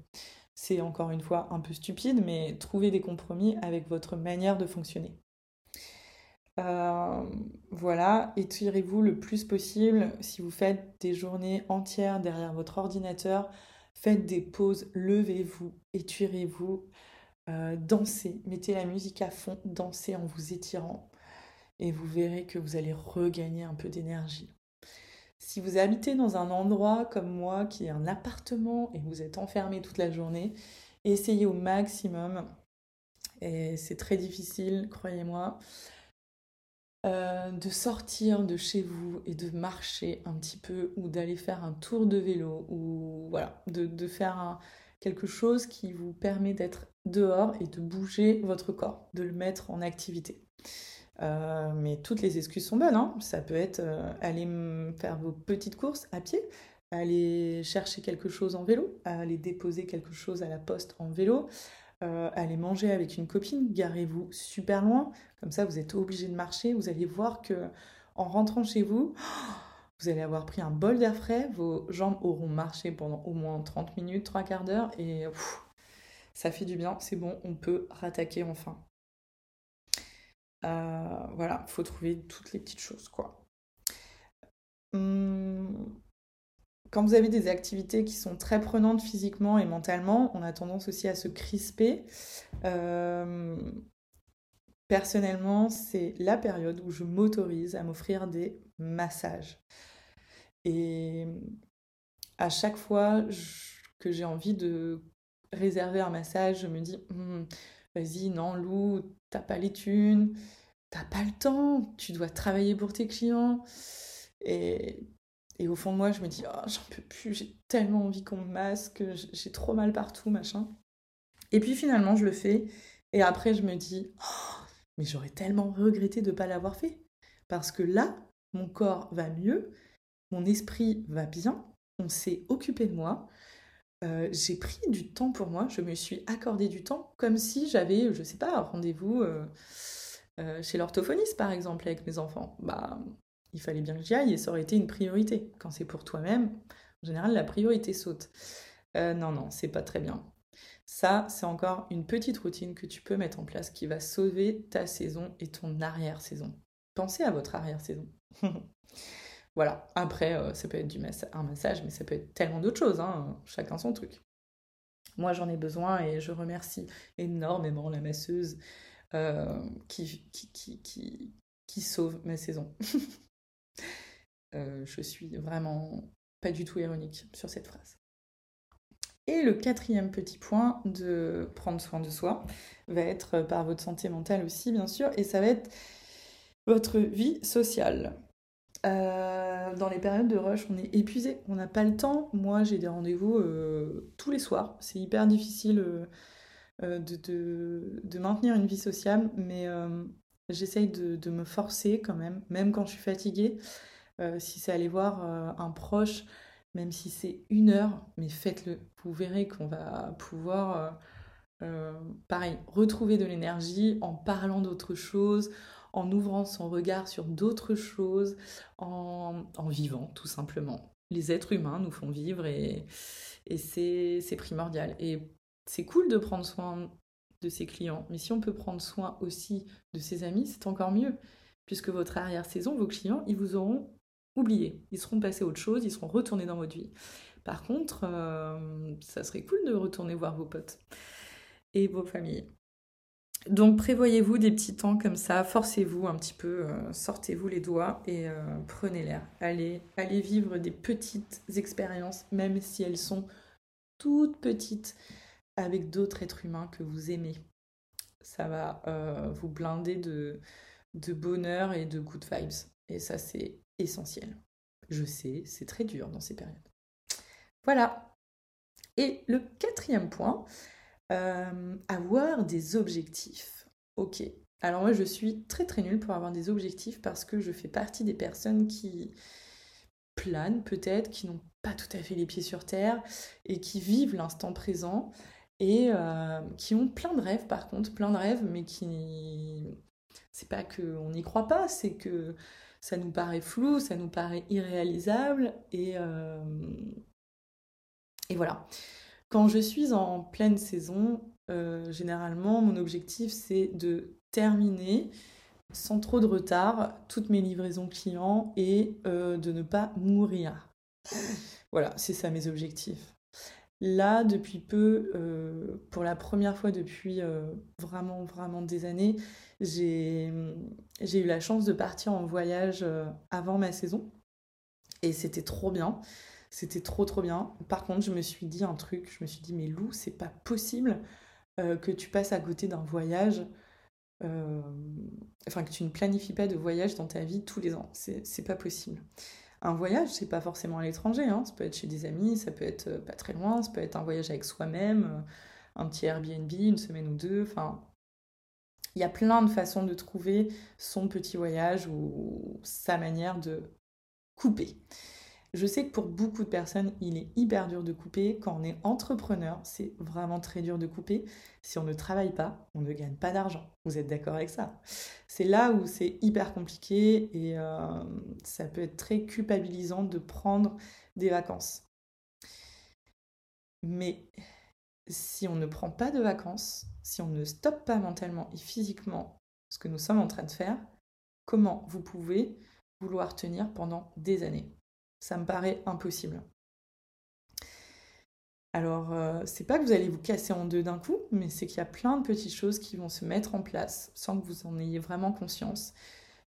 C'est encore une fois un peu stupide, mais trouvez des compromis avec votre manière de fonctionner. Euh, voilà, étirez-vous le plus possible. Si vous faites des journées entières derrière votre ordinateur, faites des pauses, levez-vous, étirez-vous, euh, dansez, mettez la musique à fond, dansez en vous étirant et vous verrez que vous allez regagner un peu d'énergie. Si vous habitez dans un endroit comme moi qui est un appartement et vous êtes enfermé toute la journée, essayez au maximum. Et c'est très difficile, croyez-moi, euh, de sortir de chez vous et de marcher un petit peu ou d'aller faire un tour de vélo ou voilà, de, faire quelque chose qui vous permet d'être dehors et de bouger votre corps, de le mettre en activité. Euh, mais toutes les excuses sont bonnes. Hein. Ça peut être euh, aller faire vos petites courses à pied, aller chercher quelque chose en vélo, aller déposer quelque chose à la poste en vélo, euh, aller manger avec une copine, garez-vous super loin. Comme ça, vous êtes obligé de marcher. Vous allez voir que en rentrant chez vous, vous allez avoir pris un bol d'air frais, vos jambes auront marché pendant au moins 30 minutes, 3 quarts d'heure, et ça fait du bien, c'est bon, on peut rattaquer enfin. Euh, voilà, faut trouver toutes les petites choses, quoi. Hum, quand vous avez des activités qui sont très prenantes physiquement et mentalement, on a tendance aussi à se crisper. Euh, personnellement, c'est la période où je m'autorise à m'offrir des massages. Et à chaque fois que j'ai envie de réserver un massage, je me dis, hum, vas-y, non, Lou, t'as pas les thunes, t'as pas le temps, tu dois travailler pour tes clients. Et, et au fond de moi, je me dis, oh, j'en peux plus, j'ai tellement envie qu'on me masque, j'ai trop mal partout, machin. Et puis finalement, je le fais. Et après, je me dis, oh, mais j'aurais tellement regretté de ne pas l'avoir fait. Parce que là, mon corps va mieux, mon esprit va bien, on s'est occupé de moi, euh, j'ai pris du temps pour moi, je me suis accordé du temps comme si j'avais, je sais pas, un rendez-vous euh, euh, chez l'orthophoniste par exemple avec mes enfants. Bah, il fallait bien que j'y aille et ça aurait été une priorité. Quand c'est pour toi-même, en général, la priorité saute. non, non, c'est pas très bien. Ça, c'est encore une petite routine que tu peux mettre en place qui va sauver ta saison et ton arrière-saison. Pensez à votre arrière-saison. Voilà. Après, euh, ça peut être du un massage, mais ça peut être tellement d'autres choses. Hein. Chacun son truc. Moi, j'en ai besoin et je remercie énormément la masseuse euh, qui, sauve ma saison. Euh, je suis vraiment pas du tout ironique sur cette phrase. Et le quatrième petit point de prendre soin de soi va être par votre santé mentale aussi, bien sûr, et ça va être Votre vie sociale. Euh, dans les périodes de rush, on est épuisé, on n'a pas le temps. Moi, j'ai des rendez-vous euh, tous les soirs. C'est hyper difficile euh, de, maintenir une vie sociale, mais j'essaye de, de, me forcer quand même, même quand je suis fatiguée. si c'est aller voir un proche, même si c'est une heure, mais faites-le. Vous verrez qu'on va pouvoir, pareil, retrouver de l'énergie en parlant d'autre chose, en ouvrant son regard sur d'autres choses, en, vivant tout simplement. Les êtres humains nous font vivre et, c'est primordial. Et c'est cool de prendre soin de ses clients, mais si on peut prendre soin aussi de ses amis, c'est encore mieux, puisque votre arrière-saison, vos clients, ils vous auront oublié, ils seront passés à autre chose, ils seront retournés dans votre vie. Par contre, euh, ça serait cool de retourner voir vos potes et vos familles. Donc prévoyez-vous des petits temps comme ça, forcez-vous un petit peu, euh, sortez-vous les doigts et euh, prenez l'air. Allez, allez vivre des petites expériences, même si elles sont toutes petites, avec d'autres êtres humains que vous aimez. Ça va euh, vous blinder de, de bonheur et de good vibes. Et ça, c'est essentiel. Je sais, c'est très dur dans ces périodes. Voilà. Et le quatrième point, euh, avoir des objectifs. Ok. Alors moi, je suis très très nulle pour avoir des objectifs parce que je fais partie des personnes qui planent peut-être, qui n'ont pas tout à fait les pieds sur terre et qui vivent l'instant présent et euh, qui ont plein de rêves par contre, plein de rêves, mais qui... C'est pas qu'on n'y croit pas, c'est que ça nous paraît flou, ça nous paraît irréalisable et, euh, et voilà. Quand je suis en pleine saison, euh, généralement, mon objectif, c'est de terminer sans trop de retard toutes mes livraisons clients et euh, de ne pas mourir. Voilà, c'est ça mes objectifs. Là, depuis peu, euh, pour la première fois depuis vraiment, vraiment des années, j'ai eu la chance de partir en voyage avant ma saison. Et c'était trop bien. C'était trop trop bien. Par contre, je me suis dit un truc, je me suis dit mais Lou, c'est pas possible euh, que tu passes à côté d'un voyage, euh, enfin que tu ne planifies pas de voyage dans ta vie tous les ans. C'est pas possible. Un voyage, c'est pas forcément à l'étranger, hein. ça peut être chez des amis, ça peut être euh, pas très loin, ça peut être un voyage avec soi-même, un petit Airbnb, une semaine ou deux, enfin il y a plein de façons de trouver son petit voyage ou sa manière de couper. Je sais que pour beaucoup de personnes, il est hyper dur de couper. Quand on est entrepreneur, c'est vraiment très dur de couper. Si on ne travaille pas, on ne gagne pas d'argent. Vous êtes d'accord avec ça? C'est là où c'est hyper compliqué et euh, ça peut être très culpabilisant de prendre des vacances. Mais si on ne prend pas de vacances, si on ne stoppe pas mentalement et physiquement ce que nous sommes en train de faire, comment vous pouvez vouloir tenir pendant des années? Ça me paraît impossible. Alors, euh, c'est pas que vous allez vous casser en deux d'un coup, mais c'est qu'il y a plein de petites choses qui vont se mettre en place sans que vous en ayez vraiment conscience.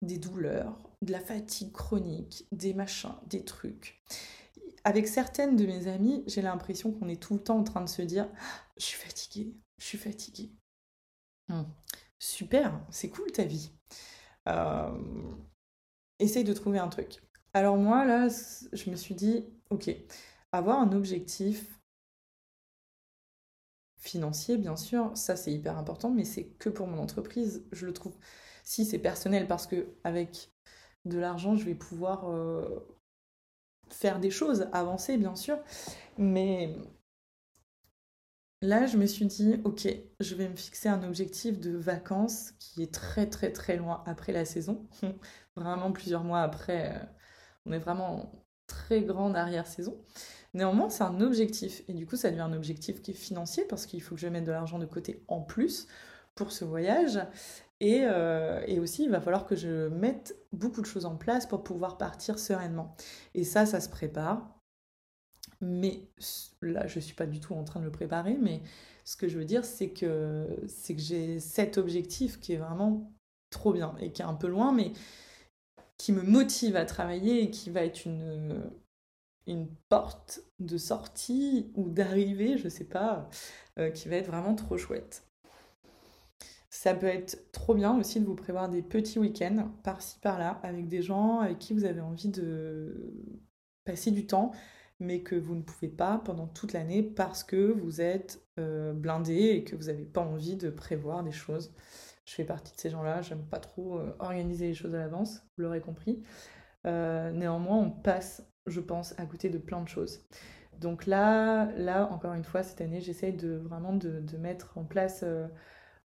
Des douleurs, de la fatigue chronique, des machins, des trucs. Avec certaines de mes amies, j'ai l'impression qu'on est tout le temps en train de se dire Je suis fatiguée, je suis fatiguée. Hmm. Super, c'est cool ta vie. Euh, essaye de trouver un truc. Alors moi, là, je me suis dit, ok, avoir un objectif financier, bien sûr, ça c'est hyper important, mais c'est que pour mon entreprise, je le trouve. Si c'est personnel, parce que avec de l'argent, je vais pouvoir euh, faire des choses, avancer, bien sûr, mais là, je me suis dit, ok, je vais me fixer un objectif de vacances qui est très très très loin après la saison, vraiment plusieurs mois après. On est vraiment en très grande arrière-saison. Néanmoins, c'est un objectif. Et du coup, ça devient un objectif qui est financier parce qu'il faut que je mette de l'argent de côté en plus pour ce voyage. Et, euh, et, aussi, il va falloir que je mette beaucoup de choses en place pour pouvoir partir sereinement. Et ça, ça se prépare. Mais là, je ne suis pas du tout en train de le préparer. Mais ce que je veux dire, c'est que, que j'ai cet objectif qui est vraiment trop bien et qui est un peu loin, mais qui me motive à travailler et qui va être une, porte de sortie ou d'arrivée, je sais pas, euh, qui va être vraiment trop chouette. Ça peut être trop bien aussi de vous prévoir des petits week-ends par-ci par-là avec des gens avec qui vous avez envie de passer du temps, mais que vous ne pouvez pas pendant toute l'année parce que vous êtes euh, blindé et que vous n'avez pas envie de prévoir des choses. Je fais partie de ces gens-là, j'aime pas trop euh, organiser les choses à l'avance, vous l'aurez compris. Euh, néanmoins, on passe, je pense, à côté de plein de choses. Donc là, là encore une fois, cette année, j'essaye de vraiment de, mettre en place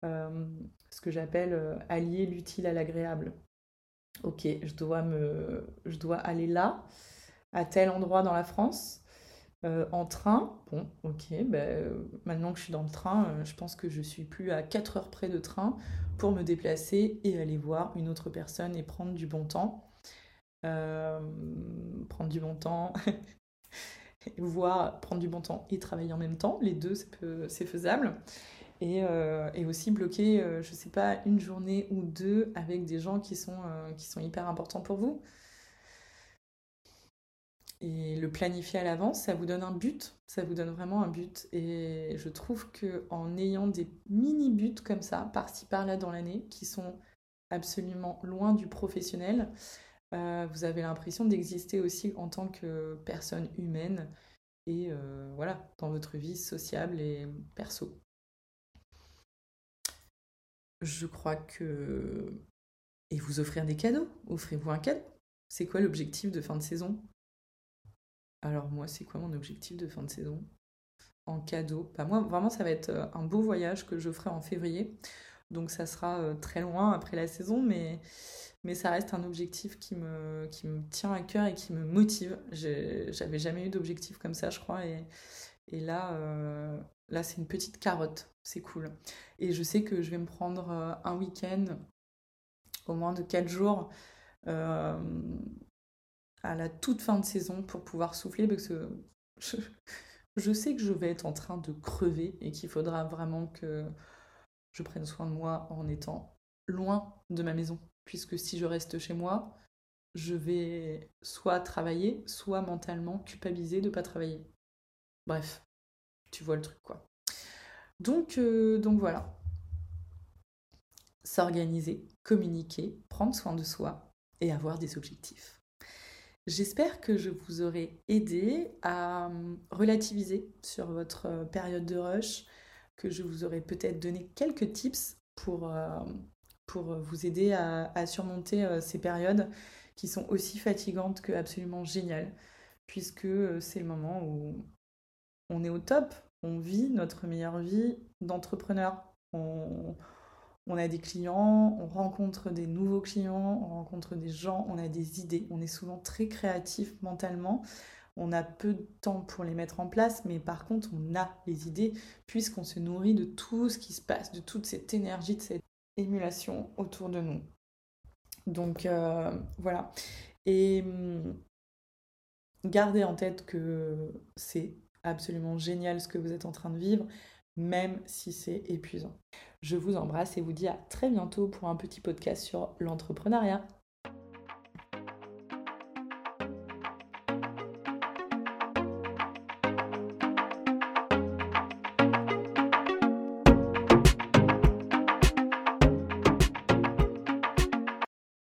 ce que j'appelle allier l'utile à l'agréable. Ok, je dois, me, je dois aller là, à tel endroit dans la France, euh, en train. Bon, ok, ben, maintenant que je suis dans le train, euh, je pense que je suis plus à 4 heures près de train pour me déplacer et aller voir une autre personne et prendre du bon temps. Euh, prendre du bon temps, voir prendre du bon temps et travailler en même temps, les deux c'est faisable. Et, aussi bloquer, je sais pas, une journée ou deux avec des gens qui sont, qui sont hyper importants pour vous et le planifier à l'avance, ça vous donne un but, ça vous donne vraiment un but. Et je trouve que en ayant des mini buts comme ça, par-ci par-là dans l'année, qui sont absolument loin du professionnel, euh, vous avez l'impression d'exister aussi en tant que personne humaine et euh, voilà, dans votre vie sociable et perso. Je crois que. Et vous offrir des cadeaux, offrez-vous un cadeau. C'est quoi l'objectif de fin de saison? Alors moi, c'est quoi mon objectif de fin de saison? En cadeau. Bah, moi, vraiment, ça va être euh, un beau voyage que je ferai en février. Donc ça sera euh, très loin après la saison, mais, ça reste un objectif qui me, tient à cœur et qui me motive. J'avais jamais eu d'objectif comme ça, je crois. Et, euh, là c'est une petite carotte. C'est cool. Et je sais que je vais me prendre un week-end, au moins de 4 jours, à la toute fin de saison pour pouvoir souffler parce que je, sais que je vais être en train de crever et qu'il faudra vraiment que je prenne soin de moi en étant loin de ma maison. Puisque si je reste chez moi, je vais soit travailler, soit mentalement culpabiliser de ne pas travailler. Bref, tu vois le truc quoi. Donc, euh, donc voilà. S'organiser, communiquer, prendre soin de soi et avoir des objectifs. J'espère que je vous aurai aidé à hum, relativiser sur votre euh, période de rush, que je vous aurai peut-être donné quelques tips pour, euh, pour vous aider à, surmonter euh, ces périodes qui sont aussi fatigantes que absolument géniales, puisque c'est le moment où on est au top, on vit notre meilleure vie d'entrepreneur. On a des clients, on rencontre des nouveaux clients, on rencontre des gens, on a des idées. On est souvent très créatif mentalement. On a peu de temps pour les mettre en place, mais par contre, on a les idées puisqu'on se nourrit de tout ce qui se passe, de toute cette énergie, de cette émulation autour de nous. Donc euh, voilà. Et hum, gardez en tête que c'est absolument génial ce que vous êtes en train de vivre, même si c'est épuisant. Je vous embrasse et vous dis à très bientôt pour un petit podcast sur l'entrepreneuriat.